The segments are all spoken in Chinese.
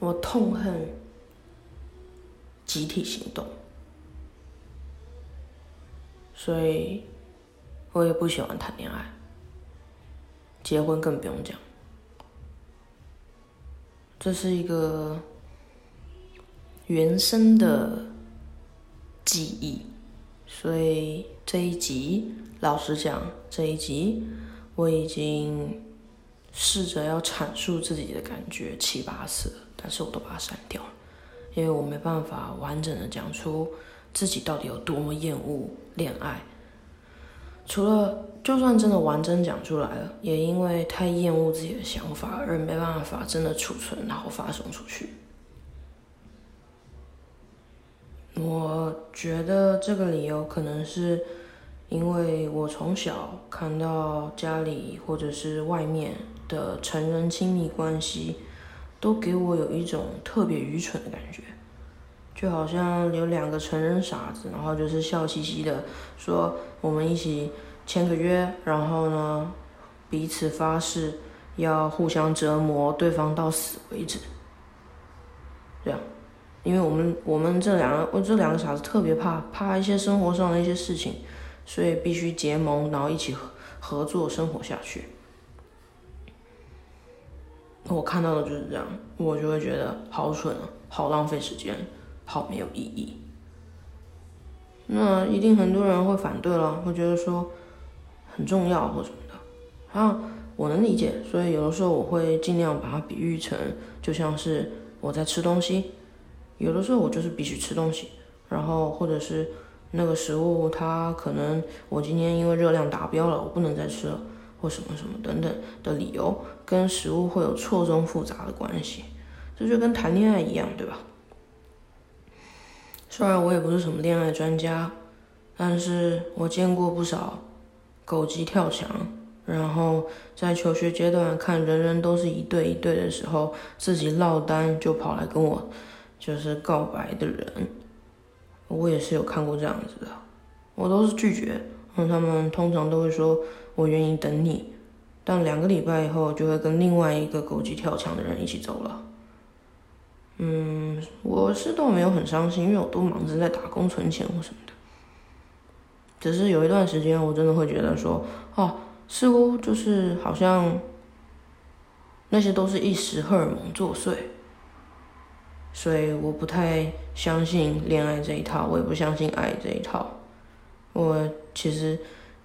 我痛恨集体行动，所以我也不喜欢谈恋爱，结婚更不用讲。这是一个原生的记忆，所以这一集，老实讲，这一集我已经试着要阐述自己的感觉七八次，但是我都把它删掉，因为我没办法完整的讲出自己到底有多么厌恶恋爱。除了就算真的完整讲出来了，也因为太厌恶自己的想法而没办法真的储存，然后发送出去。我觉得这个理由可能是因为我从小看到家里或者是外面的成人亲密关系，都给我有一种特别愚蠢的感觉，就好像有两个成人傻子，然后就是笑嘻嘻的说我们一起签个约，然后呢彼此发誓要互相折磨对方到死为止，这样。因为我们我们这两个我这两个傻子特别怕怕一些生活上的一些事情，所以必须结盟，然后一起合合作生活下去。我看到的就是这样，我就会觉得好蠢啊，好浪费时间，好没有意义。那一定很多人会反对了，会觉得说很重要或什么的。啊，我能理解，所以有的时候我会尽量把它比喻成，就像是我在吃东西。有的时候我就是必须吃东西，然后或者是那个食物它可能我今天因为热量达标了，我不能再吃了，或什么什么等等的理由，跟食物会有错综复杂的关系，这就跟谈恋爱一样，对吧？虽然我也不是什么恋爱专家，但是我见过不少狗急跳墙，然后在求学阶段看人人都是一对一对的时候，自己落单就跑来跟我。就是告白的人，我也是有看过这样子的，我都是拒绝。嗯，他们通常都会说我愿意等你，但两个礼拜以后就会跟另外一个狗急跳墙的人一起走了。嗯，我是倒没有很伤心，因为我都忙着在打工存钱或什么的。只是有一段时间，我真的会觉得说，哦，似乎就是好像那些都是一时荷尔蒙作祟。所以我不太相信恋爱这一套，我也不相信爱这一套。我其实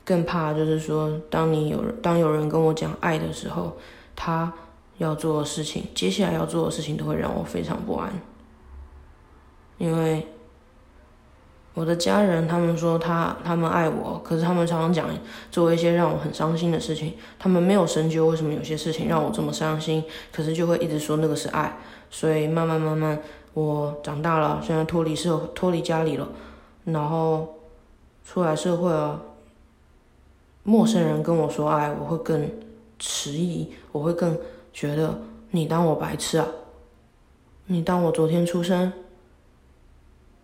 更怕就是说，当你有当有人跟我讲爱的时候，他要做的事情，接下来要做的事情都会让我非常不安。因为我的家人他们说他他们爱我，可是他们常常讲做一些让我很伤心的事情。他们没有深究为什么有些事情让我这么伤心，可是就会一直说那个是爱。所以慢慢慢慢，我长大了，现在脱离社脱离家里了，然后出来社会了，陌生人跟我说爱，我会更迟疑，我会更觉得你当我白痴啊？你当我昨天出生？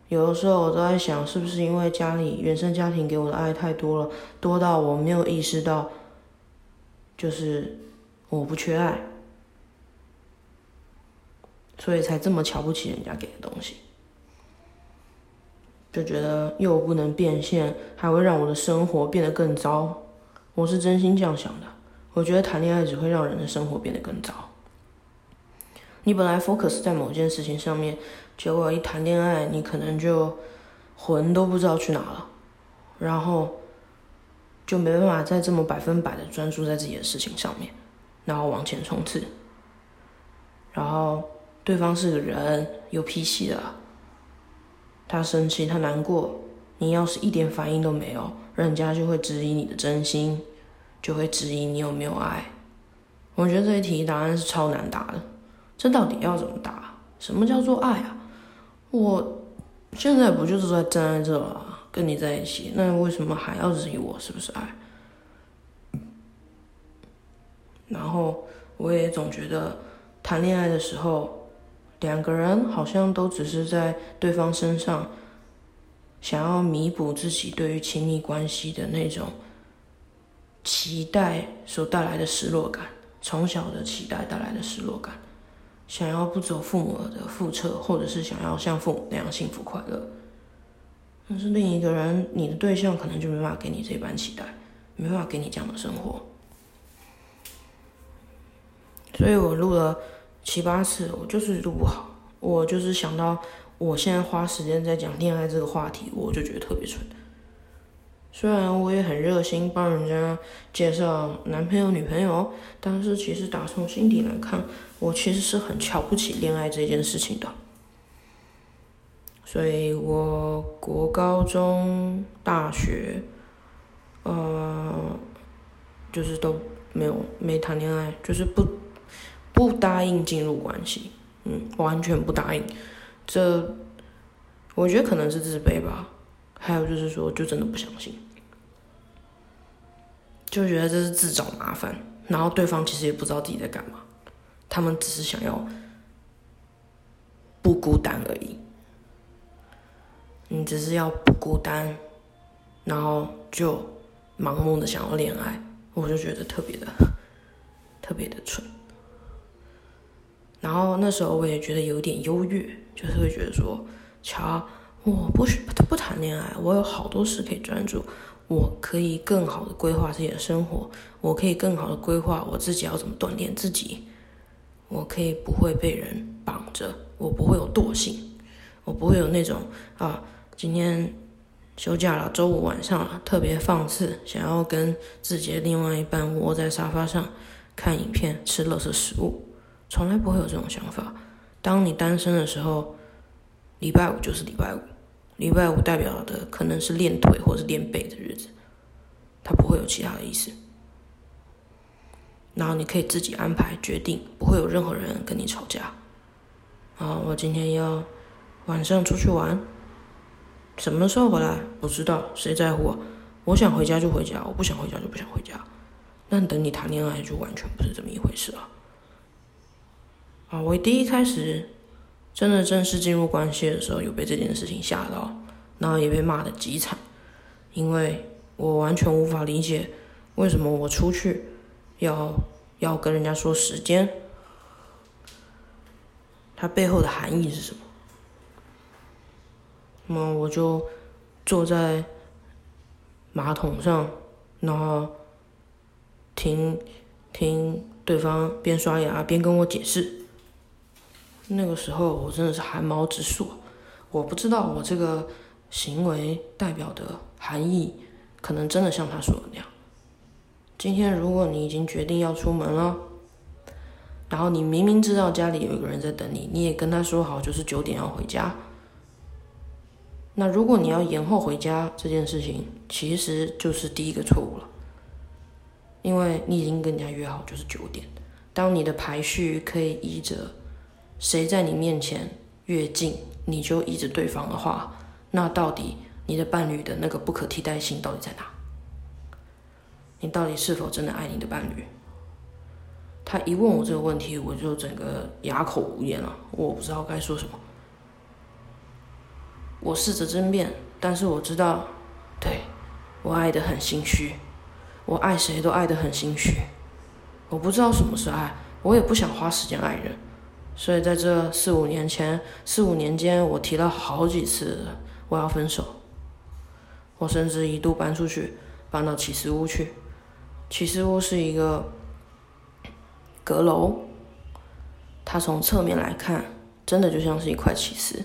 有的时候我都在想，是不是因为家里原生家庭给我的爱太多了，多到我没有意识到，就是我不缺爱。所以才这么瞧不起人家给的东西，就觉得又不能变现，还会让我的生活变得更糟。我是真心这样想的。我觉得谈恋爱只会让人的生活变得更糟。你本来 focus 在某件事情上面，结果一谈恋爱，你可能就魂都不知道去哪了，然后就没办法再这么百分百的专注在自己的事情上面，然后往前冲刺，然后。对方是个人，有脾气的。他生气，他难过，你要是一点反应都没有，人家就会质疑你的真心，就会质疑你有没有爱。我觉得这一题答案是超难答的。这到底要怎么答？什么叫做爱啊？我现在不就是在站在这了，跟你在一起，那为什么还要质疑我是不是爱？然后我也总觉得谈恋爱的时候。两个人好像都只是在对方身上，想要弥补自己对于亲密关系的那种期待所带来的失落感，从小的期待带来的失落感，想要不走父母的覆辙，或者是想要像父母那样幸福快乐。但是另一个人，你的对象可能就没办法给你这般期待，没办法给你这样的生活。所以我录了七八次，我就是录不好。我就是想到我现在花时间在讲恋爱这个话题，我就觉得特别蠢。虽然我也很热心帮人家介绍男朋友女朋友，但是其实打从心底来看，我其实是很瞧不起恋爱这件事情的。所以我国高中、大学，呃，就是都没有没谈恋爱，就是不不答应进入关系，嗯，完全不答应。这我觉得可能是自卑吧，还有就是说，就真的不相信。就觉得这是自找麻烦，然后对方其实也不知道自己在干嘛，他们只是想要不孤单而已。你只是要不孤单，然后就盲目的想要恋爱，我就觉得特别的特别的蠢。然后那时候我也觉得有点优越，就是会觉得说，瞧，我不许不谈恋爱，我有好多事可以专注。我可以更好的规划自己的生活，我可以更好的规划我自己要怎么锻炼自己，我可以不会被人绑着，我不会有惰性，我不会有那种啊，今天休假了，周五晚上了，特别放肆，想要跟自己的另外一半窝在沙发上看影片、吃乐色食物，从来不会有这种想法。当你单身的时候，礼拜五就是礼拜五。礼拜五代表的可能是练腿或是练背的日子，它不会有其他的意思。然后你可以自己安排决定，不会有任何人跟你吵架。啊，我今天要晚上出去玩，什么时候回来不知道，谁在乎？我想回家就回家，我不想回家就不想回家。但等你谈恋爱就完全不是这么一回事了。啊，我第一开始。真的正式进入关系的时候，有被这件事情吓到，然后也被骂的极惨，因为我完全无法理解为什么我出去要要跟人家说时间，它背后的含义是什么？那么我就坐在马桶上，然后听听对方边刷牙边跟我解释。那个时候我真的是汗毛直竖，我不知道我这个行为代表的含义，可能真的像他说的那样。今天如果你已经决定要出门了，然后你明明知道家里有一个人在等你，你也跟他说好就是九点要回家，那如果你要延后回家这件事情，其实就是第一个错误了，因为你已经跟人家约好就是九点，当你的排序可以依着。谁在你面前越近，你就依着对方的话，那到底你的伴侣的那个不可替代性到底在哪？你到底是否真的爱你的伴侣？他一问我这个问题，我就整个哑口无言了，我不知道该说什么。我试着争辩，但是我知道，对我爱的很心虚，我爱谁都爱的很心虚，我不知道什么是爱，我也不想花时间爱人。所以在这四五年前，四五年间，我提了好几次我要分手。我甚至一度搬出去，搬到起司屋去。起司屋是一个阁楼，它从侧面来看，真的就像是一块起司。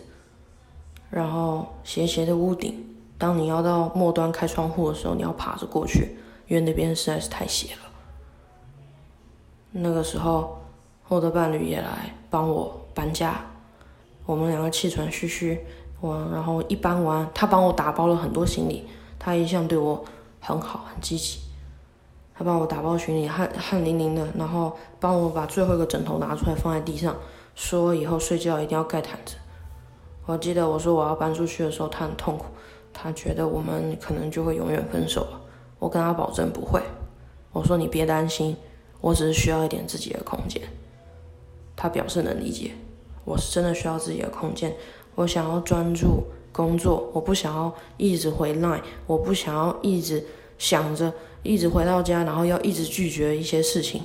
然后斜斜的屋顶，当你要到末端开窗户的时候，你要爬着过去，因为那边实在是太斜了。那个时候。我的伴侣也来帮我搬家，我们两个气喘吁吁，我然后一搬完，他帮我打包了很多行李，他一向对我很好，很积极，他帮我打包行李，汗汗淋淋的，然后帮我把最后一个枕头拿出来放在地上，说以后睡觉一定要盖毯子。我记得我说我要搬出去的时候，他很痛苦，他觉得我们可能就会永远分手了。我跟他保证不会，我说你别担心，我只是需要一点自己的空间。他表示能理解，我是真的需要自己的空间，我想要专注工作，我不想要一直回来，我不想要一直想着，一直回到家，然后要一直拒绝一些事情。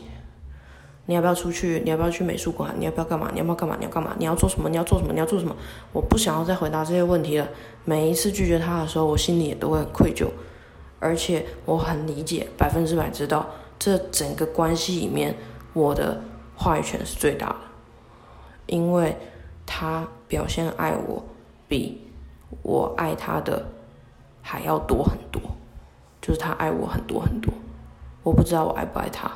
你要不要出去？你要不要去美术馆？你要不要干嘛？你要不要干嘛？你要干嘛？你要做什么？你要做什么？你要做什么？我不想要再回答这些问题了。每一次拒绝他的时候，我心里也都会很愧疚，而且我很理解，百分之百知道，这整个关系里面，我的话语权是最大的，因为他表现爱我，比我爱他的还要多很多，就是他爱我很多很多，我不知道我爱不爱他。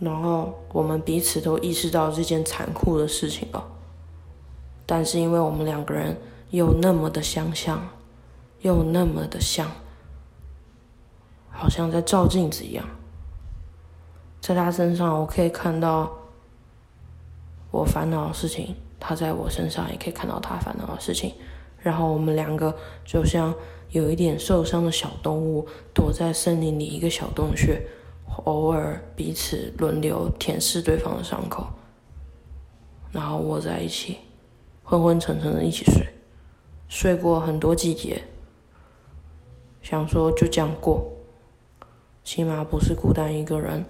然后我们彼此都意识到这件残酷的事情了，但是因为我们两个人又那么的相像，又那么的像，好像在照镜子一样，在他身上我可以看到我烦恼的事情，他在我身上也可以看到他烦恼的事情，然后我们两个就像有一点受伤的小动物，躲在森林里一个小洞穴。偶尔彼此轮流舔舐对方的伤口，然后窝在一起，昏昏沉沉的一起睡，睡过很多季节，想说就这样过，起码不是孤单一个人，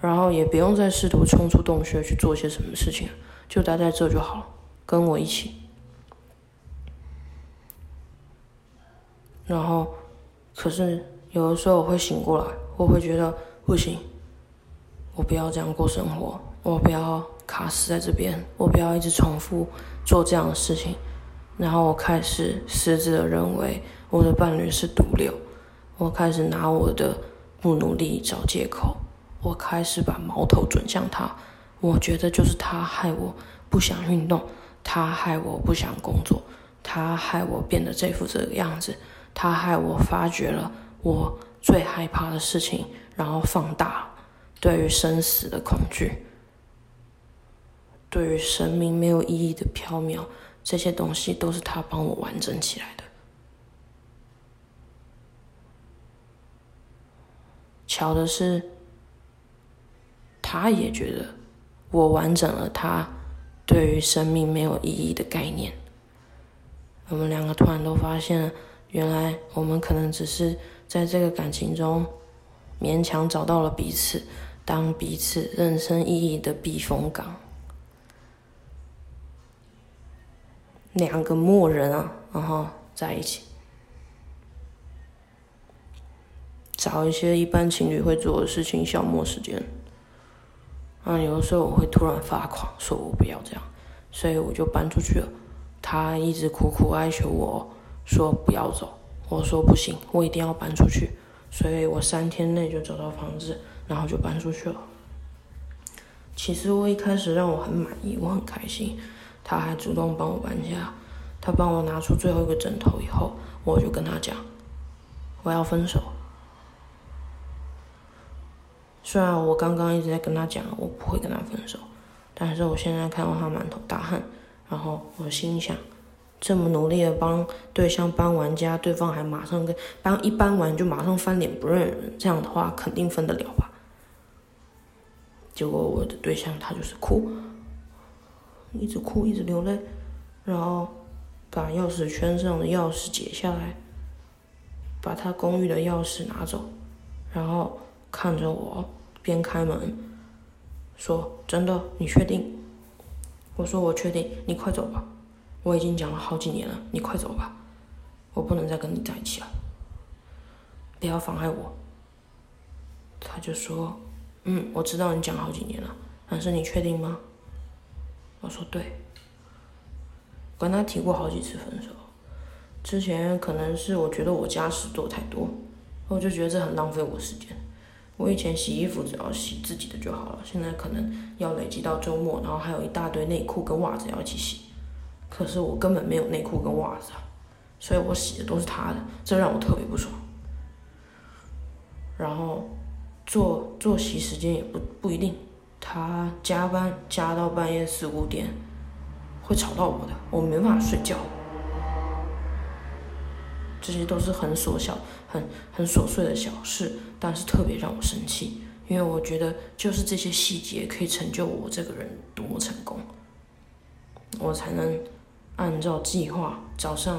然后也不用再试图冲出洞穴去做些什么事情，就待在这就好了，跟我一起。然后，可是有的时候我会醒过来，我会觉得。不行，我不要这样过生活，我不要卡死在这边，我不要一直重复做这样的事情。然后我开始私自的认为我的伴侣是毒瘤，我开始拿我的不努力找借口，我开始把矛头转向他。我觉得就是他害我不想运动，他害我不想工作，他害我变得这副这个样子，他害我发觉了我最害怕的事情。然后放大对于生死的恐惧，对于生命没有意义的飘渺，这些东西都是他帮我完整起来的。巧的是，他也觉得我完整了他对于生命没有意义的概念。我们两个突然都发现，原来我们可能只是在这个感情中。勉强找到了彼此，当彼此人生意义的避风港。两个陌人啊，然后在一起，找一些一般情侣会做的事情消磨时间。啊，有的时候我会突然发狂，说我不要这样，所以我就搬出去了。他一直苦苦哀求我说不要走，我说不行，我一定要搬出去。所以我三天内就找到房子，然后就搬出去了。其实我一开始让我很满意，我很开心。他还主动帮我搬家，他帮我拿出最后一个枕头以后，我就跟他讲，我要分手。虽然我刚刚一直在跟他讲我不会跟他分手，但是我现在看到他满头大汗，然后我心想。这么努力的帮对象搬完家，对方还马上跟搬一搬完就马上翻脸不认人，这样的话肯定分得了吧？结果我的对象他就是哭，一直哭一直流泪，然后把钥匙圈上的钥匙解下来，把他公寓的钥匙拿走，然后看着我边开门，说：“真的，你确定？”我说：“我确定，你快走吧。”我已经讲了好几年了，你快走吧，我不能再跟你在一起了，不要妨碍我。他就说：“嗯，我知道你讲好几年了，但是你确定吗？”我说：“对。”跟他提过好几次分手，之前可能是我觉得我家事做太多，我就觉得这很浪费我时间。我以前洗衣服只要洗自己的就好了，现在可能要累积到周末，然后还有一大堆内裤跟袜子要一起洗。可是我根本没有内裤跟袜子，所以我洗的都是他的，这让我特别不爽。然后作作息时间也不不一定，他加班加到半夜四五点，会吵到我的，我没办法睡觉。这些都是很琐小、很很琐碎的小事，但是特别让我生气，因为我觉得就是这些细节可以成就我这个人多么成功，我才能。按照计划早上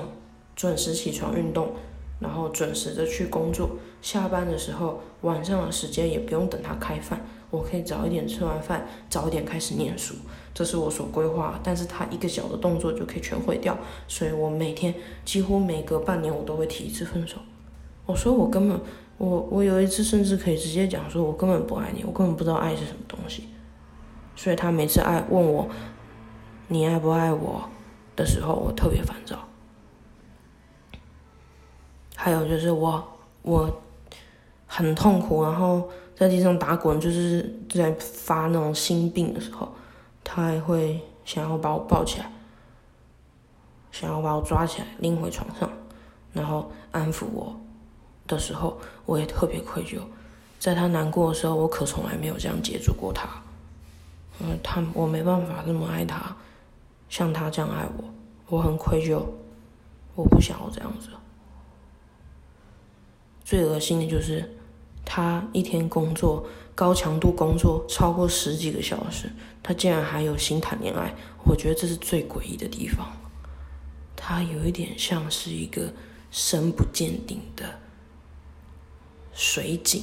准时起床运动，然后准时的去工作。下班的时候，晚上的时间也不用等他开饭，我可以早一点吃完饭，早一点开始念书。这是我所规划，但是他一个小的动作就可以全毁掉，所以我每天几乎每隔半年我都会提一次分手。我说我根本，我我有一次甚至可以直接讲说，我根本不爱你，我根本不知道爱是什么东西。所以他每次爱问我，你爱不爱我的时候，我特别烦躁。还有就是我我很痛苦，然后在地上打滚，就是在发那种心病的时候。他还会想要把我抱起来，想要把我抓起来拎回床上，然后安抚我的时候，我也特别愧疚。在他难过的时候，我可从来没有这样接住过他。嗯，他我没办法那么爱他，像他这样爱我，我很愧疚，我不想要这样子。最恶心的就是他一天工作。高强度工作超过十几个小时，他竟然还有心谈恋爱，我觉得这是最诡异的地方。他有一点像是一个深不见底的水井，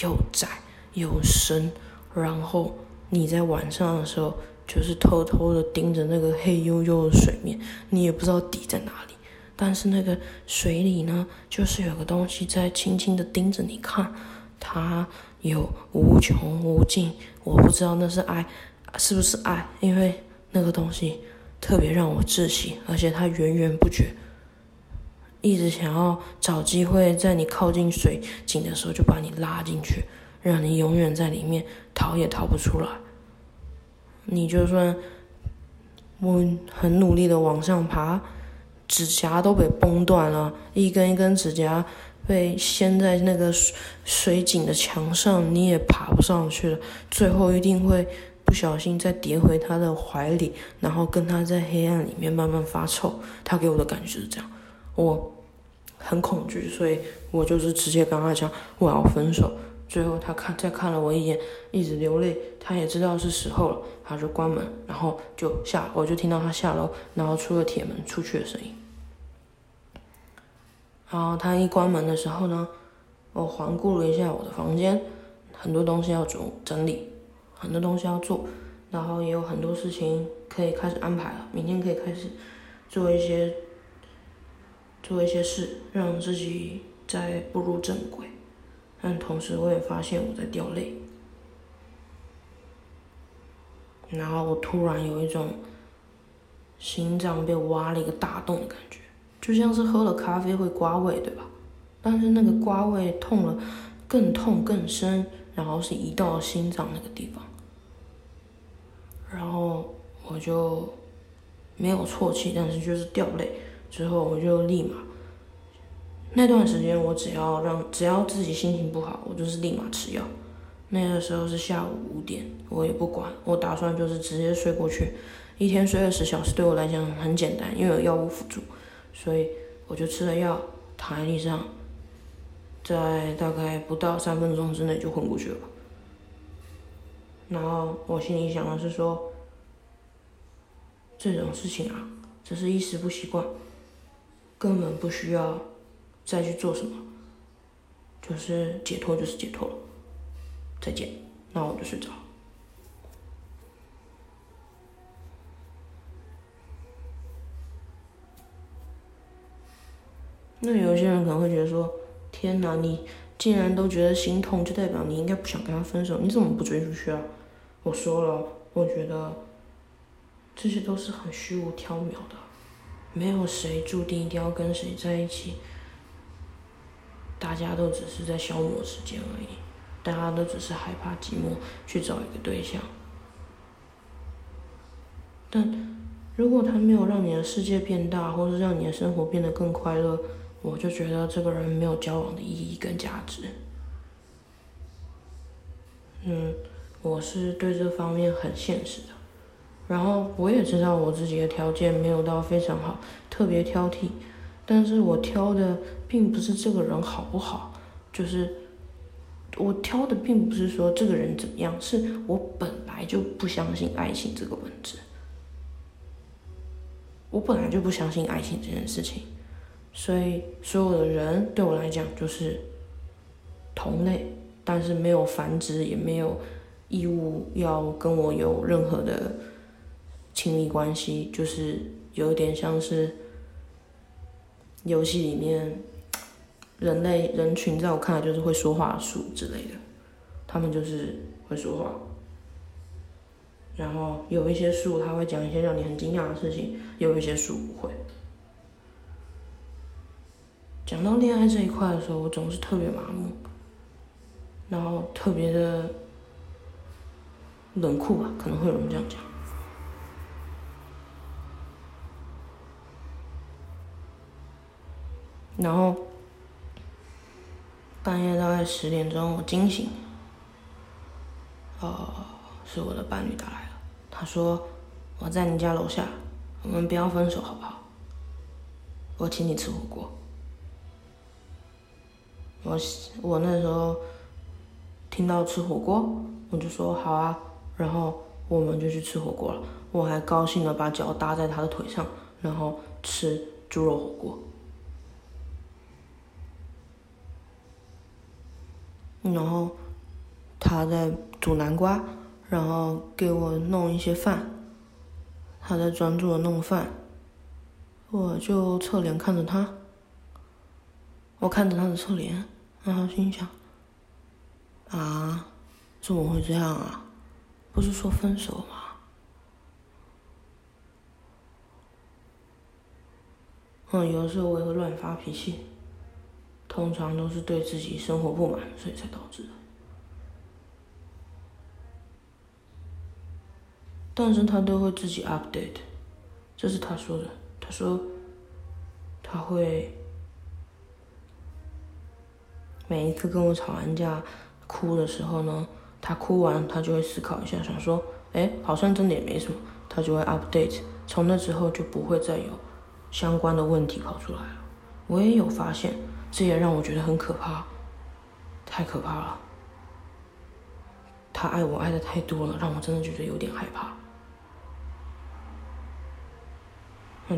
又窄又深。然后你在晚上的时候，就是偷偷的盯着那个黑黝黝的水面，你也不知道底在哪里。但是那个水里呢，就是有个东西在轻轻的盯着你看，它。有无穷无尽，我不知道那是爱，是不是爱？因为那个东西特别让我窒息，而且它源源不绝，一直想要找机会在你靠近水井的时候就把你拉进去，让你永远在里面逃也逃不出来。你就算我很努力的往上爬，指甲都被崩断了，一根一根指甲。被掀在那个水水井的墙上，你也爬不上去了。最后一定会不小心再跌回他的怀里，然后跟他在黑暗里面慢慢发臭。他给我的感觉是这样，我很恐惧，所以我就是直接跟他讲我要分手。最后他看再看了我一眼，一直流泪，他也知道是时候了，他就关门，然后就下，我就听到他下楼，然后出了铁门出去的声音。然后他一关门的时候呢，我环顾了一下我的房间，很多东西要整整理，很多东西要做，然后也有很多事情可以开始安排了。明天可以开始做一些做一些事，让自己再步入正轨。但同时，我也发现我在掉泪，然后我突然有一种心脏被挖了一个大洞的感觉。就像是喝了咖啡会刮胃，对吧？但是那个刮胃痛了，更痛更深，然后是移到心脏那个地方，然后我就没有啜泣，但是就是掉泪。之后我就立马，那段时间我只要让只要自己心情不好，我就是立马吃药。那个时候是下午五点，我也不管，我打算就是直接睡过去。一天睡二十小时对我来讲很简单，因为有药物辅助。所以我就吃了药，躺在地上，在大概不到三分钟之内就昏过去了。然后我心里想的是说，这种事情啊，只是一时不习惯，根本不需要再去做什么，就是解脱就是解脱了。再见，那我就睡着。那有些人可能会觉得说：“天哪，你既然都觉得心痛，就代表你应该不想跟他分手，你怎么不追出去啊？”我说了，我觉得这些都是很虚无缥缈的，没有谁注定一定要跟谁在一起，大家都只是在消磨时间而已，大家都只是害怕寂寞去找一个对象。但如果他没有让你的世界变大，或是让你的生活变得更快乐，我就觉得这个人没有交往的意义跟价值。嗯，我是对这方面很现实的。然后我也知道我自己的条件没有到非常好，特别挑剔。但是我挑的并不是这个人好不好，就是我挑的并不是说这个人怎么样，是我本来就不相信爱情这个本质。我本来就不相信爱情这件事情。所以所有的人对我来讲就是同类，但是没有繁殖，也没有义务要跟我有任何的亲密关系，就是有点像是游戏里面人类人群，在我看来就是会说话的树之类的，他们就是会说话。然后有一些树，他会讲一些让你很惊讶的事情；有一些树不会。讲到恋爱这一块的时候，我总是特别麻木，然后特别的冷酷吧，可能会有人这样讲。然后半夜大概十点钟，我惊醒，哦，是我的伴侣打来了。他说：“我在你家楼下，我们不要分手好不好？我请你吃火锅。”我我那时候听到吃火锅，我就说好啊，然后我们就去吃火锅了。我还高兴的把脚搭在他的腿上，然后吃猪肉火锅。然后他在煮南瓜。然后给我弄一些饭，他在专注的弄饭，我就侧脸看着他，我看着他的侧脸，然后心想：啊，怎么会这样啊？不是说分手吗？嗯，有的时候我也会乱发脾气，通常都是对自己生活不满，所以才导致的。但是他都会自己 update，这是他说的。他说他会每一次跟我吵完架哭的时候呢，他哭完他就会思考一下，想说，哎，好像真的也没什么，他就会 update。从那之后就不会再有相关的问题跑出来了。我也有发现，这也让我觉得很可怕，太可怕了。他爱我爱的太多了，让我真的觉得有点害怕。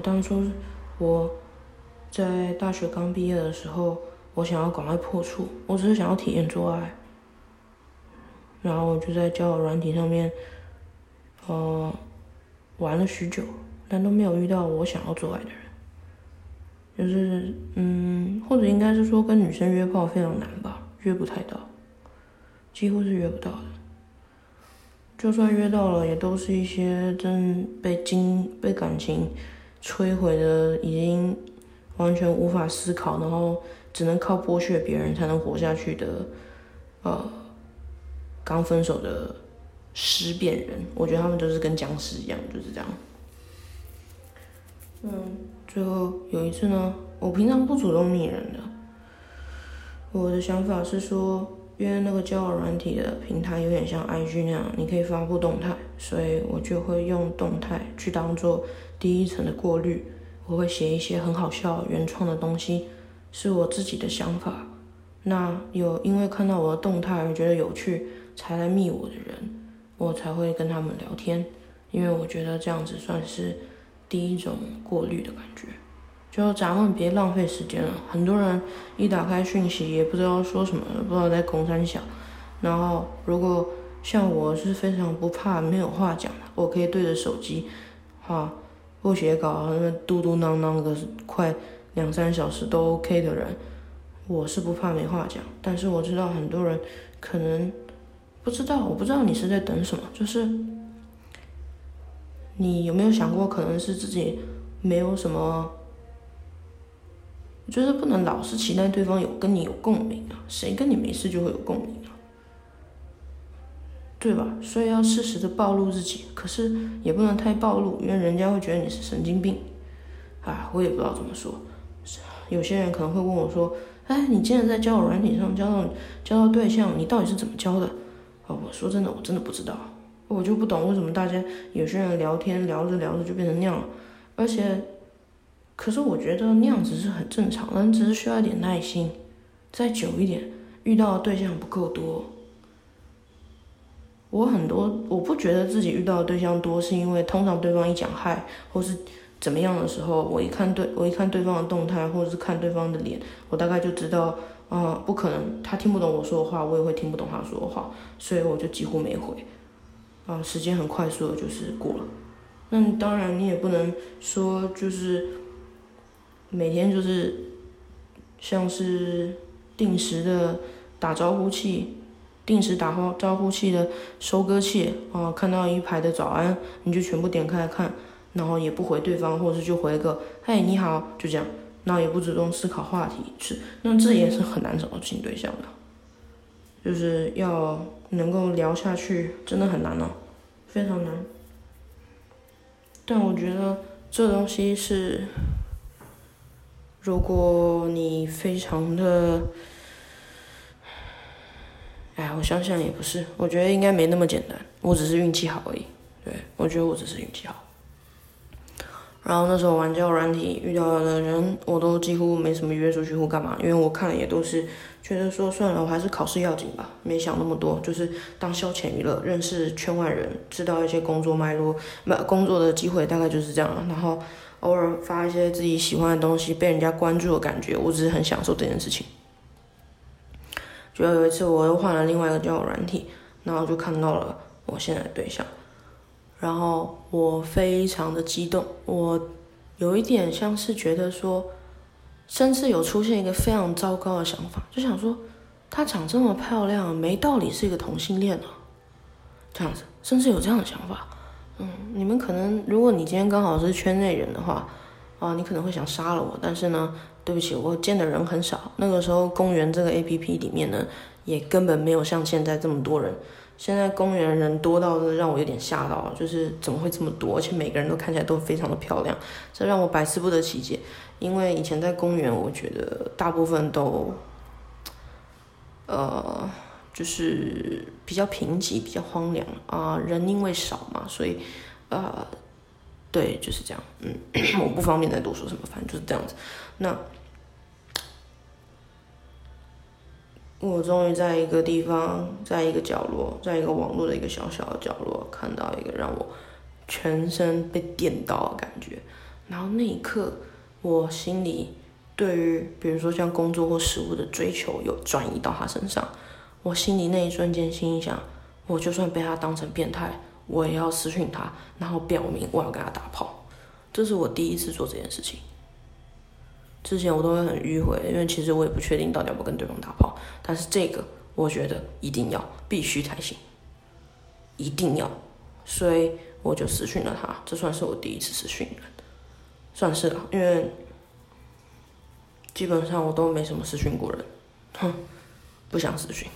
当初我在大学刚毕业的时候，我想要赶快破处，我只是想要体验做爱，然后我就在交友软体上面，呃，玩了许久，但都没有遇到我想要做爱的人。就是，嗯，或者应该是说跟女生约炮非常难吧，约不太到，几乎是约不到的。就算约到了，也都是一些真被经被感情。摧毁的已经完全无法思考，然后只能靠剥削别人才能活下去的，呃，刚分手的尸变人，我觉得他们都是跟僵尸一样，就是这样。嗯，最后有一次呢，我平常不主动密人的，我的想法是说，因为那个交友软体的平台有点像 IG 那样，你可以发布动态，所以我就会用动态去当做。第一层的过滤，我会写一些很好笑、原创的东西，是我自己的想法。那有因为看到我的动态而觉得有趣才来密我的人，我才会跟他们聊天，因为我觉得这样子算是第一种过滤的感觉。就咱们别浪费时间了，很多人一打开讯息也不知道说什么，不知道在公三小。然后如果像我是非常不怕没有话讲的，我可以对着手机，哈。不写稿，那嘟嘟囔囔个快两三小时都 OK 的人，我是不怕没话讲。但是我知道很多人可能不知道，我不知道你是在等什么。就是你有没有想过，可能是自己没有什么，就是不能老是期待对方有跟你有共鸣啊？谁跟你没事就会有共鸣啊？对吧？所以要适时的暴露自己，可是也不能太暴露，因为人家会觉得你是神经病。啊，我也不知道怎么说。有些人可能会问我说：“哎，你既然在交友软体上交到交到对象，你到底是怎么交的？”啊，我说真的，我真的不知道。我就不懂为什么大家有些人聊天聊着聊着就变成那样了。而且，可是我觉得那样子是很正常的，只是需要一点耐心，再久一点，遇到的对象不够多。我很多，我不觉得自己遇到的对象多，是因为通常对方一讲嗨，或是怎么样的时候，我一看对，我一看对方的动态，或者是看对方的脸，我大概就知道，啊，不可能，他听不懂我说的话，我也会听不懂他说的话，所以我就几乎没回，啊，时间很快速的就是过了。那当然，你也不能说就是每天就是像是定时的打招呼器，定时打呼招呼器的收割器啊，看到一排的早安，你就全部点开看。然后也不回对方，或者是就回个“嘿，你好”，就这样，然后也不主动思考话题，是那这也是很难找到新对象的，就是要能够聊下去，真的很难哦，非常难。但我觉得这东西是，如果你非常的，哎，我想想也不是，我觉得应该没那么简单，我只是运气好而已，对我觉得我只是运气好。然后那时候玩交友软体遇到的人，我都几乎没什么约出去或干嘛，因为我看了也都是觉得说算了，我还是考试要紧吧，没想那么多，就是当消遣娱乐，认识圈外人，知道一些工作脉络，没工作的机会大概就是这样了。然后偶尔发一些自己喜欢的东西，被人家关注的感觉，我只是很享受这件事情。就有一次我又换了另外一个交友软体，然后就看到了我现在的对象。然后我非常的激动，我有一点像是觉得说，甚至有出现一个非常糟糕的想法，就想说，她长这么漂亮，没道理是一个同性恋啊，这样子，甚至有这样的想法。嗯，你们可能，如果你今天刚好是圈内人的话，啊，你可能会想杀了我，但是呢，对不起，我见的人很少，那个时候公园这个 A P P 里面呢，也根本没有像现在这么多人。现在公园人多到让我有点吓到，就是怎么会这么多，而且每个人都看起来都非常的漂亮，这让我百思不得其解。因为以前在公园，我觉得大部分都，呃，就是比较贫瘠、比较荒凉啊，人因为少嘛，所以，呃，对，就是这样。嗯，我不方便再多说什么，反正就是这样子。那。我终于在一个地方，在一个角落，在一个网络的一个小小的角落，看到一个让我全身被电到的感觉。然后那一刻，我心里对于比如说像工作或食物的追求有转移到他身上。我心里那一瞬间心想，我就算被他当成变态，我也要私讯他，然后表明我要跟他打炮。这是我第一次做这件事情。之前我都会很迂回，因为其实我也不确定到底要不要跟对方打炮，但是这个我觉得一定要，必须才行，一定要，所以我就私讯了他，这算是我第一次私讯人，算是了，因为基本上我都没什么私讯过人，哼，不想私讯，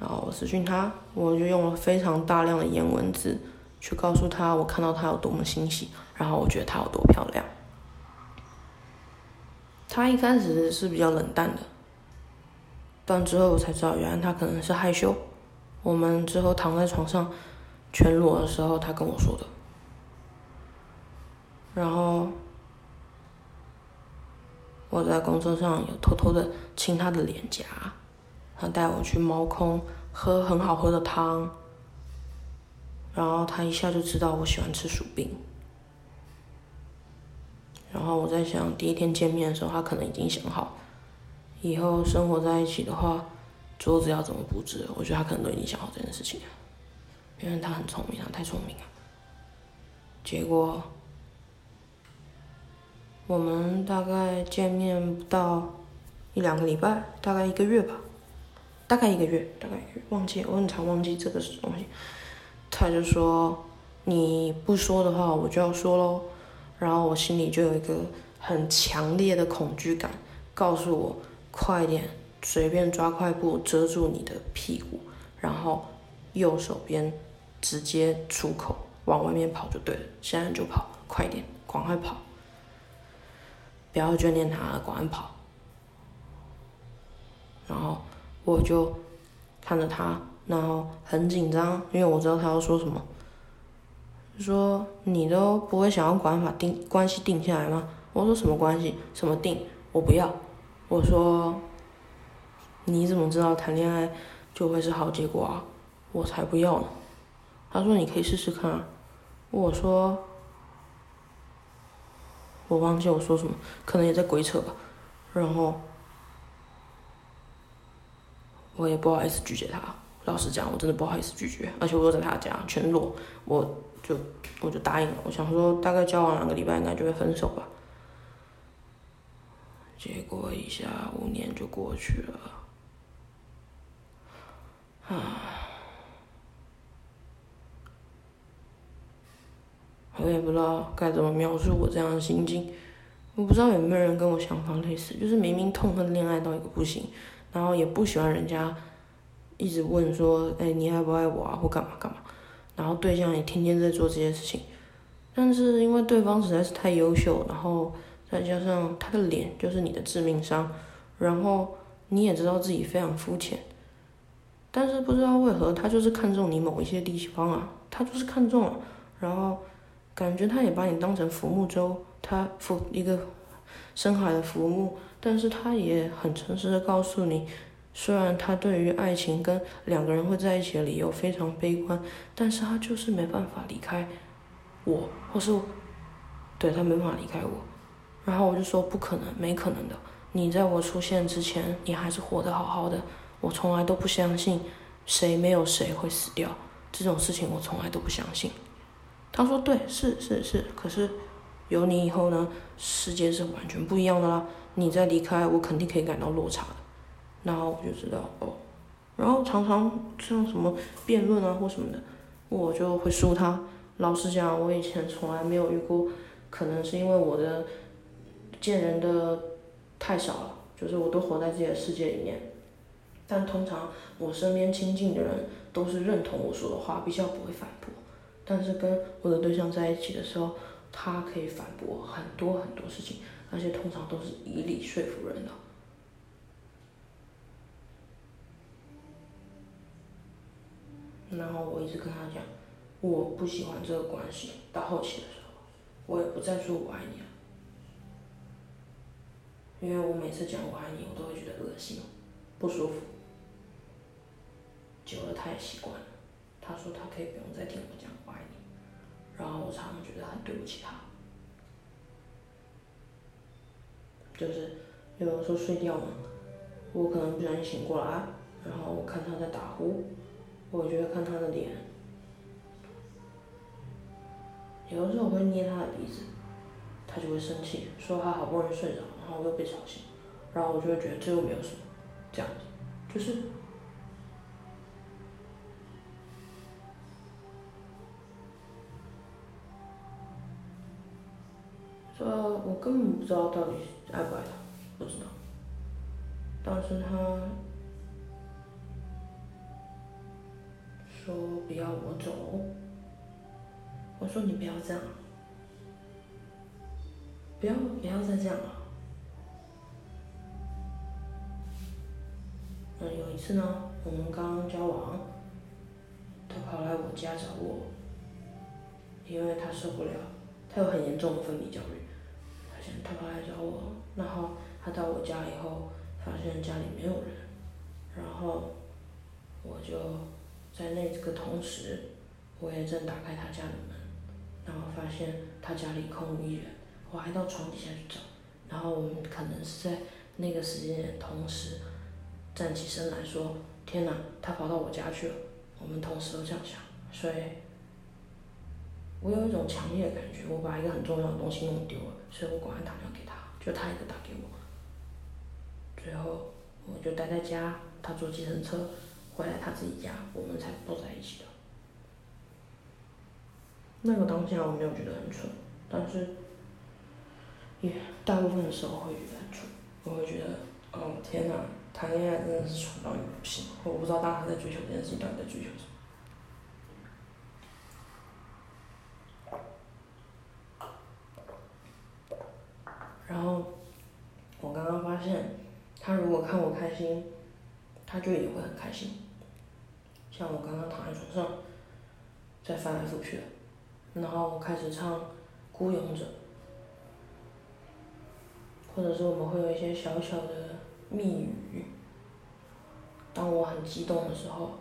然后我私讯他，我就用了非常大量的颜文字去告诉他我看到他有多么欣喜，然后我觉得他有多漂亮。他一开始是比较冷淡的，但之后我才知道，原来他可能是害羞。我们之后躺在床上全裸的时候，他跟我说的。然后我在工作上有偷偷的亲他的脸颊，他带我去猫空喝很好喝的汤，然后他一下就知道我喜欢吃薯饼。然后我在想，第一天见面的时候，他可能已经想好，以后生活在一起的话，桌子要怎么布置。我觉得他可能都已经想好这件事情了，因为他很聪明，他太聪明了。结果，我们大概见面不到一两个礼拜，大概一个月吧，大概一个月，大概一个月，忘记，我很常忘记这个东西。他就说：“你不说的话，我就要说喽。”然后我心里就有一个很强烈的恐惧感，告诉我快点，随便抓块布遮住你的屁股，然后右手边直接出口往外面跑就对了，现在就跑，快点，赶快跑，不要眷恋他了，赶快跑。然后我就看着他，然后很紧张，因为我知道他要说什么。说你都不会想要管法定关系定下来吗？我说什么关系？什么定？我不要。我说你怎么知道谈恋爱就会是好结果啊？我才不要呢。他说你可以试试看啊。我说我忘记我说什么，可能也在鬼扯吧。然后我也不好意思拒绝他，老实讲，我真的不好意思拒绝，而且我又在他家，全裸，我就我就答应了。我想说，大概交往两个礼拜应该就会分手吧。结果一下五年就过去了，啊。我也不知道该怎么描述我这样的心境，我不知道有没有人跟我想法类似，就是明明痛恨恋爱到一个不行，然后也不喜欢人家一直问说，哎，你爱不爱我啊，或干嘛干嘛，然后对象也天天在做这些事情，但是因为对方实在是太优秀，然后再加上他的脸就是你的致命伤，然后你也知道自己非常肤浅，但是不知道为何他就是看中你某一些地方啊，他就是看中了，然后。感觉他也把你当成浮木舟，他浮一个深海的浮木，但是他也很诚实的告诉你，虽然他对于爱情跟两个人会在一起的理由非常悲观，但是他就是没办法离开我，或是对他没办法离开我，然后我就说不可能，没可能的，你在我出现之前，你还是活得好好的，我从来都不相信谁没有谁会死掉，这种事情我从来都不相信。他说：“对，是是是，可是有你以后呢，世界是完全不一样的啦。你再离开，我肯定可以感到落差的。然后我就知道哦，然后常常像什么辩论啊或什么的，我就会输他。老实讲，我以前从来没有遇过，可能是因为我的见人的太少了，就是我都活在自己的世界里面。但通常我身边亲近的人都是认同我说的话，比较不会反驳。”但是跟我的对象在一起的时候，他可以反驳很多很多事情，而且通常都是以理说服人的。然后我一直跟他讲，我不喜欢这个关系。到后期的时候，我也不再说我爱你了，因为我每次讲我爱你，我都会觉得恶心、不舒服。久了，他也习惯了。他说他可以不用再听我讲“”，然后我常常觉得很对不起他。就是有的时候睡觉嘛，我可能不小心醒过来，然后我看他在打呼，我就会看他的脸。有的时候我会捏他的鼻子，他就会生气，说他好不容易睡着，然后又被吵醒，然后我就会觉得这又没有什么，这样子，就是。呃，我根本不知道到底爱不爱他，不知道。当时他说不要我走，我说你不要这样，不要不要再这样了。嗯，有一次呢，我们刚交往，他跑来我家找我，因为他受不了，他有很严重的分离焦虑。他跑来找我，然后他到我家以后，发现家里没有人，然后我就在那个同时，我也正打开他家的门，然后发现他家里空无一人，我还到床底下去找，然后我们可能是在那个时间点同时站起身来说：“天哪，他跑到我家去了！”我们同时都这样想，所以。我有一种强烈的感觉，我把一个很重要的东西弄丢了，所以我赶快打电话给他，就他一个打给我。最后我就待在家，他坐计程车回来他自己家，我们才抱在一起的。那个当下我没有觉得很蠢，但是也大部分的时候会觉得很蠢。我会觉得，哦天哪，谈恋爱真的是蠢到不行！我不知道当时在追求这件事情到底在追求什么。然后，我刚刚发现，他如果看我开心，他就也会很开心。像我刚刚躺在床上，在翻来覆去的，然后我开始唱《孤勇者》，或者是我们会有一些小小的密语。当我很激动的时候，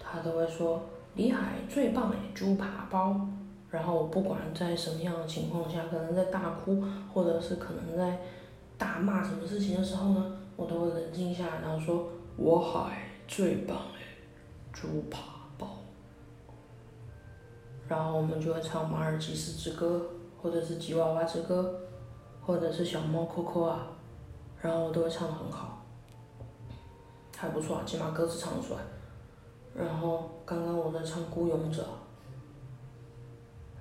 他都会说：“李海最棒诶，猪扒包。”然后我不管在什么样的情况下，可能在大哭，或者是可能在大骂什么事情的时候呢，我都会冷静下来，然后说：“我海最棒诶，猪扒包。”然后我们就会唱《马尔济斯之歌》，或者是《吉娃娃之歌》，或者是《小猫 Coco 啊》，然后我都会唱得很好，还不错，起码歌词唱得出来。然后刚刚我在唱《孤勇者》。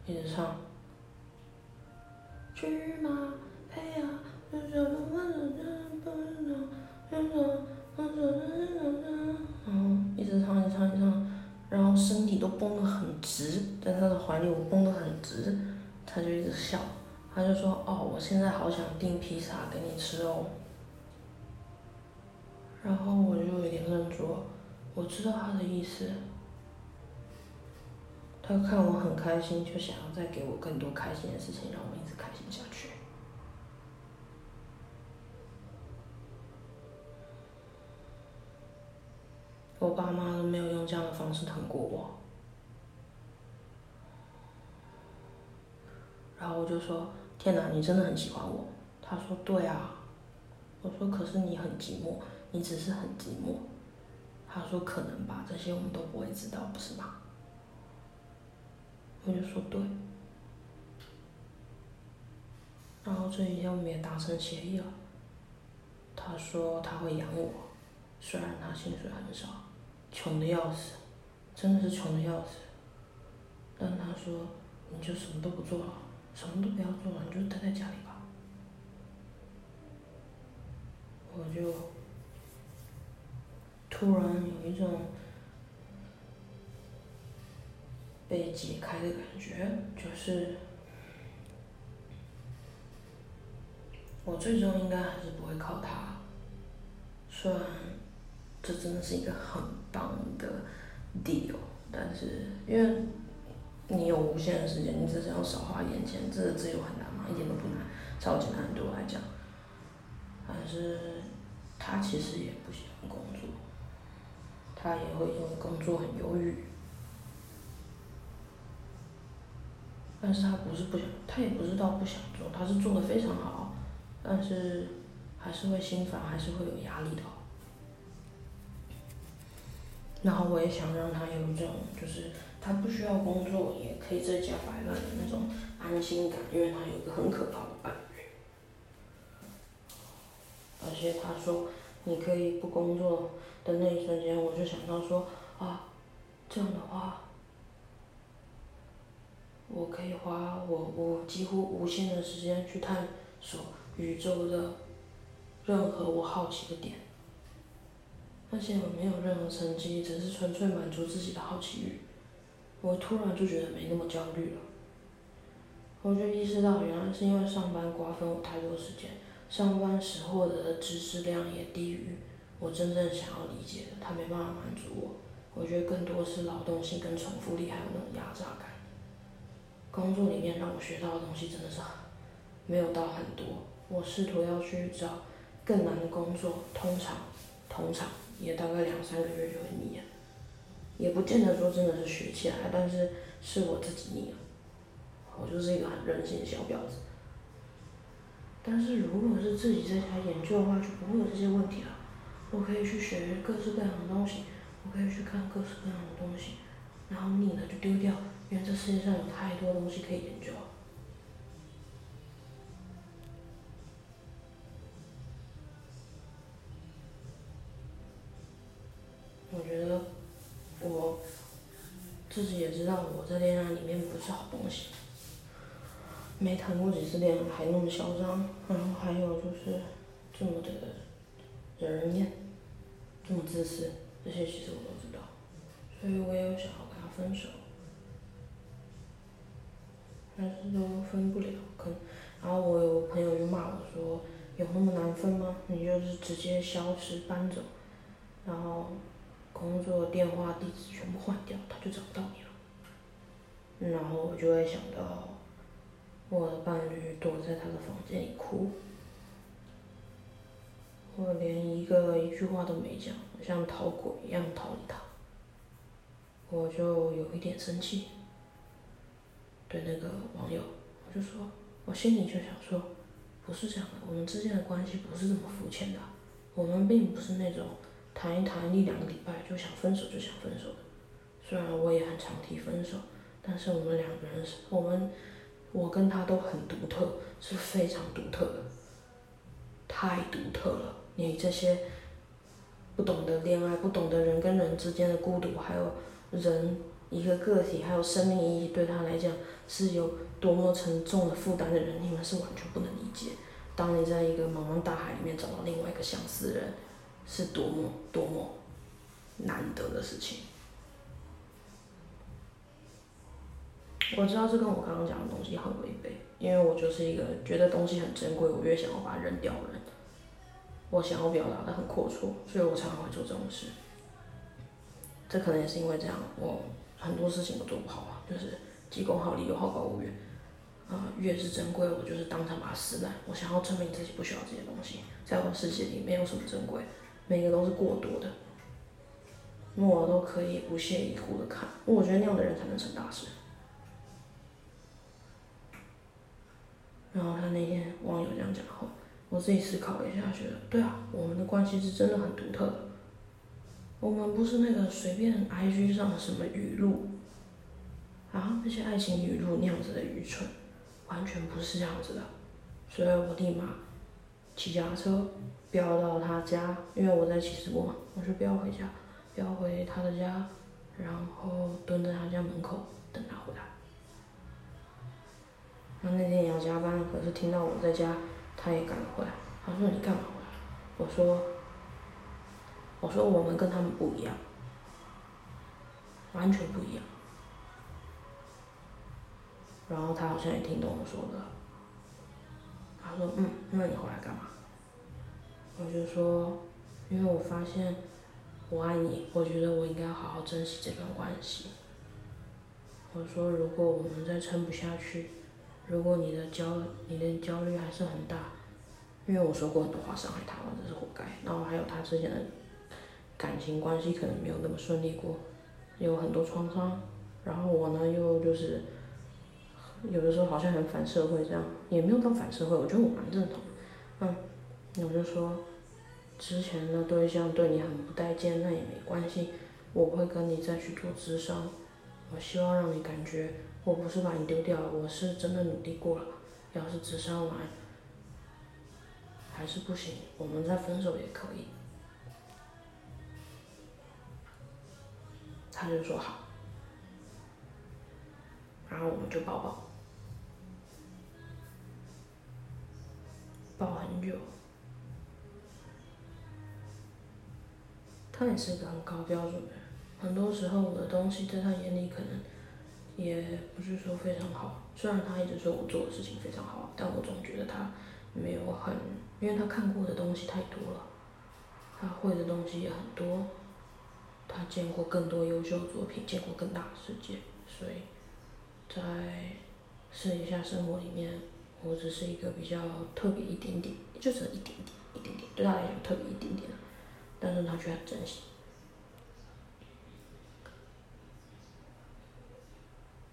一直唱。去马配呀，然后一直唱，一直唱，一直唱，然后身体都绷得很直，在他的怀里我绷得很直，他就一直笑，他就说：“哦，我现在好想订披萨给你吃哦。”然后我就有点愣住，我知道他的意思。他看我很开心，就想要再给我更多开心的事情，让我一直开心下去。我爸妈都没有用这样的方式疼过我，然后我就说：“天哪，你真的很喜欢我？”他说：“对啊。”我说：“可是你很寂寞，你只是很寂寞。”他说：“可能吧，这些我们都不会知道，不是吗？”我就说对，然后这几天我们也达成协议了。他说他会养我，虽然他薪水很少，穷的要死，真的是穷的要死。但他说你就什么都不做了，什么都不要做了，你就待在家里吧。我就突然有一种。被解开的感觉，就是我最终应该还是不会靠他。虽然这真的是一个很棒的 deal，但是因为你有无限的时间，你只是要少花一点钱，这个自由很难吗？一点都不难，超级难对我来讲。但是他其实也不喜欢工作，他也会因为工作很忧郁。但是他不是不想，他也不知道不想做，他是做的非常好，但是还是会心烦，还是会有压力的。然后我也想让他有一种，就是他不需要工作也可以在家摆烂的那种安心感，因为他有一个很可靠的伴侣。而且他说你可以不工作的那一瞬间，我就想到说啊，这样的话。我可以花我我几乎无限的时间去探索宇宙的任何我好奇的点，那些我没有任何成绩，只是纯粹满足自己的好奇欲，我突然就觉得没那么焦虑了。我就意识到，原来是因为上班瓜分我太多时间，上班时获得的知识量也低于我真正想要理解的，它没办法满足我。我觉得更多是劳动性跟重复力，还有那种压榨感。工作里面让我学到的东西真的是没有到很多。我试图要去找更难的工作，通常通常也大概两三个月就会腻了，也不见得说真的是学起来，但是是我自己腻了。我就是一个很任性的小婊子。但是如果是自己在家研究的话，就不会有这些问题了。我可以去学各式各样的东西，我可以去看各式各样的东西，然后腻了就丢掉。因为这世界上有太多东西可以研究。我觉得我自己也知道，我在恋爱里面不是好东西。没谈过几次恋爱，还那么嚣张，然后还有就是这么的惹人厌，这么自私，这些其实我都知道，所以我也有想要跟他分手。但是都分不了，可，然后我有朋友就骂我说，有那么难分吗？你就是直接消失搬走，然后工作电话地址全部换掉，他就找不到你了。然后我就会想到，我的伴侣躲在他的房间里哭，我连一个一句话都没讲，像逃鬼一样逃离他，我就有一点生气。对那个网友，我就说，我心里就想说，不是这样的，我们之间的关系不是这么肤浅的，我们并不是那种谈一谈一两个礼拜就想分手就想分手的。虽然我也很常提分手，但是我们两个人是，我们，我跟他都很独特，是非常独特的，太独特了。你这些不懂得恋爱、不懂得人跟人之间的孤独，还有人一个个体，还有生命意义，对他来讲是有多么沉重的负担的人，你们是完全不能理解。当你在一个茫茫大海里面找到另外一个相似的人，是多么多么难得的事情。我知道这跟我刚刚讲的东西很违背，因为我就是一个觉得东西很珍贵，我越想要把它扔掉的人。我想要表达的很阔绰，所以我常常会做这种事。这可能也是因为这样，我很多事情都做不好啊，就是急功好利又好高骛远。啊，越是珍贵，我就是当场把它撕烂。我想要证明自己不需要这些东西，在我的世界里没有什么珍贵，每个都是过多的。我都可以不屑一顾的看，我觉得那样的人才能成大事。然后他那天网友这样讲后，我自己思考了一下，觉得对啊，我们的关系是真的很独特的。我们不是那个随便 IG 上什么语录，然后，那些爱情语录那样子的愚蠢，完全不是这样子的。所以我立马骑脚踏车飙到他家，因为我在骑直播嘛，我就飙回家，飙回他的家，然后蹲在他家门口等他回来。他那天也要加班，可是听到我在家，他也赶了回来。他说：“你干嘛回来？”我说：“我说我们跟他们不一样，完全不一样。”然后他好像也听懂我说的。他说：“嗯，那你回来干嘛？”我就说：“因为我发现我爱你，我觉得我应该好好珍惜这段关系。”我说：“如果我们再撑不下去。”如果你的焦，你的焦虑还是很大，因为我说过很多话伤害他了，这是活该。然后还有他之前的感情关系可能没有那么顺利过，有很多创伤。然后我呢又就是有的时候好像很反社会这样，也没有到反社会，我觉得我蛮认同。嗯，我就说之前的对象对你很不待见，那也没关系，我会跟你再去做智商。我希望让你感觉。我不是把你丢掉了，我是真的努力过了。要是只上来还是不行，我们再分手也可以。他就说好，然后我们就抱抱，抱很久。他也是一个很高标准的人，很多时候我的东西在他眼里可能。也不是说非常好，虽然他一直说我做的事情非常好，但我总觉得他没有很，因为他看过的东西太多了，他会的东西也很多，他见过更多优秀作品，见过更大的世界，所以在试一下生活里面，我只是一个比较特别一点点，就是一点点，一点点，对他来讲特别一点点，但是他却很珍惜。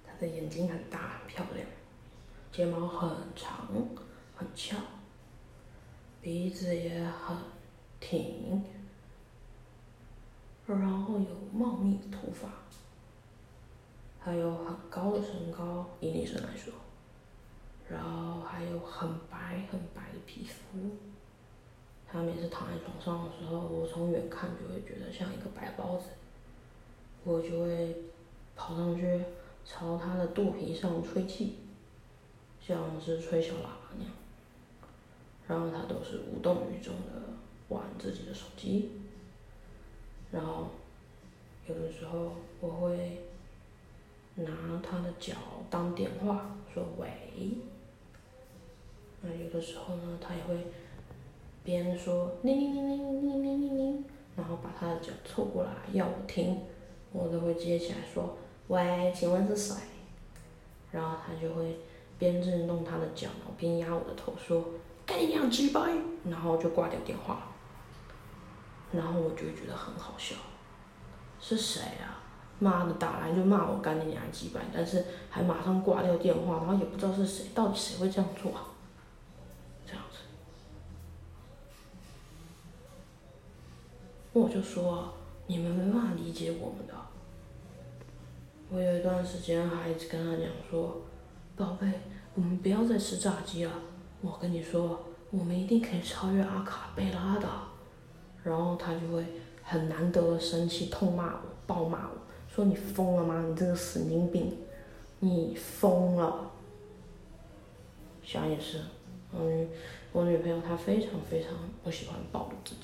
他的眼睛很大很漂亮，睫毛很长很翘，鼻子也很挺，然后有茂密的头发，还有很高的身高，以女生来说，然后还有很白很白的皮肤。他每次躺在床上的时候，我从远看就会觉得像一个白包子，我就会跑上去。朝他的肚皮上吹气，像是吹小喇叭那样。然后他都是无动于衷的玩自己的手机。然后有的时候我会拿他的脚当电话说喂。那有的时候呢，他也会边说铃铃铃铃铃铃铃铃，然后把他的脚凑过来要我听，我都会接起来说。喂，请问是谁？然后他就会边震动他的脚，然后边压我的头，说：“干你娘鸡巴！”然后就挂掉电话。然后我就觉得很好笑。是谁啊？妈的打来就骂我干你娘几百，但是还马上挂掉电话，然后也不知道是谁，到底谁会这样做啊？这样子，我就说你们没办法理解我们的。我有一段时间还一直跟他讲说，宝贝，我们不要再吃炸鸡了。我跟你说，我们一定可以超越阿卡贝拉的。然后他就会很难得的生气，痛骂我，暴骂我。说你疯了吗？你这个神经病，你疯了。想也是，嗯，我女朋友她非常非常不喜欢暴露自己。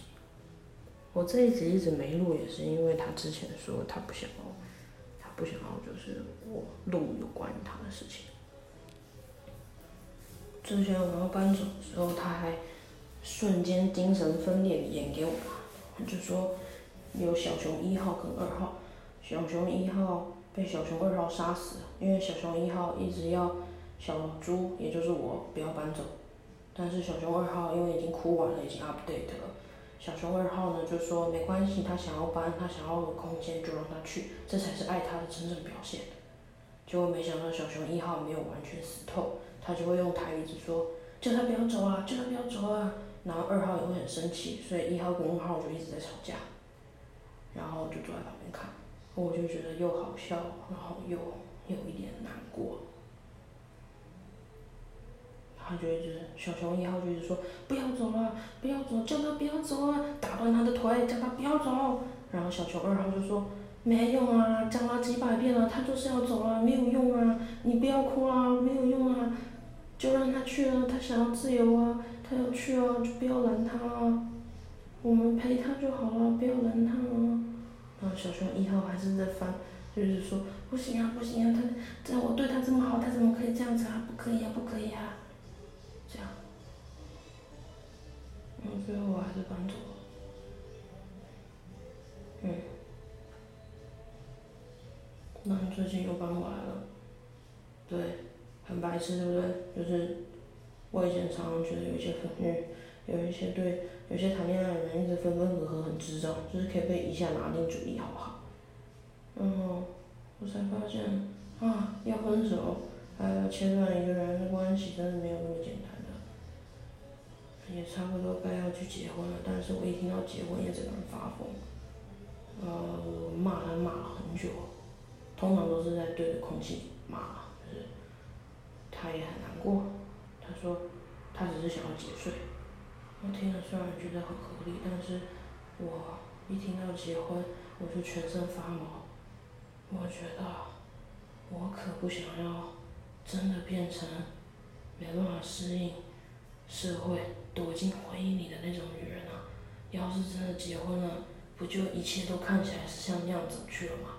我这一集一直没录，也是因为他之前说他不想要，他不想要就是我录有关于他的事情。之前我要搬走的时候，他还瞬间精神分裂演给我看，就说有小熊一号跟二号。小熊一号被小熊二号杀死，因为小熊一号一直要小猪，也就是我不要搬走，但是小熊二号因为已经哭完了，已经 update 了，小熊二号呢就说没关系，他想要搬，他想要的空间就让他去，这才是爱他的真正表现。结果没想到小熊一号没有完全死透，他就会用台语直说叫他不要走啊，叫他不要走啊，然后二号也会很生气，所以一号跟二号就一直在吵架，然后就坐在旁边看。我就觉得又好笑，然后又有一点难过。他就一直小熊一号就一直说不要走了，不要走，叫他不要走啊，打断他的腿，叫他不要走。然后小熊二号就说没用啊，讲了几百遍了，他就是要走了，没有用啊，你不要哭啦，没有用啊，就让他去了，他想要自由啊，他要去啊，就不要拦他啊，我们陪他就好了，不要拦他啊。然后小熊一号还是在翻，就是说不行啊不行啊，他这样我对他这么好，他怎么可以这样子啊？不可以啊不可以啊，这样，嗯，最后我还是搬走了，嗯，那你最近又搬过来了，对，很白痴对不对？就是我以前常常觉得有一些很虐。有一些对有些谈恋爱的人一直分分合合很智障，就是可以被一下拿定主意好不好？然后我才发现啊，要分手还要切断一个人的关系，真的没有那么简单。也差不多该要去结婚了，但是我一听到结婚也整个人发疯，呃，骂他骂了很久，通常都是在对着空气骂，就是他也很难过，他说他只是想要结税。我听了虽然觉得很合理，但是我一听到结婚，我就全身发毛。我觉得我可不想要真的变成没办法适应社会、躲进婚姻里的那种女人啊！要是真的结婚了，不就一切都看起来是像那样子去了吗？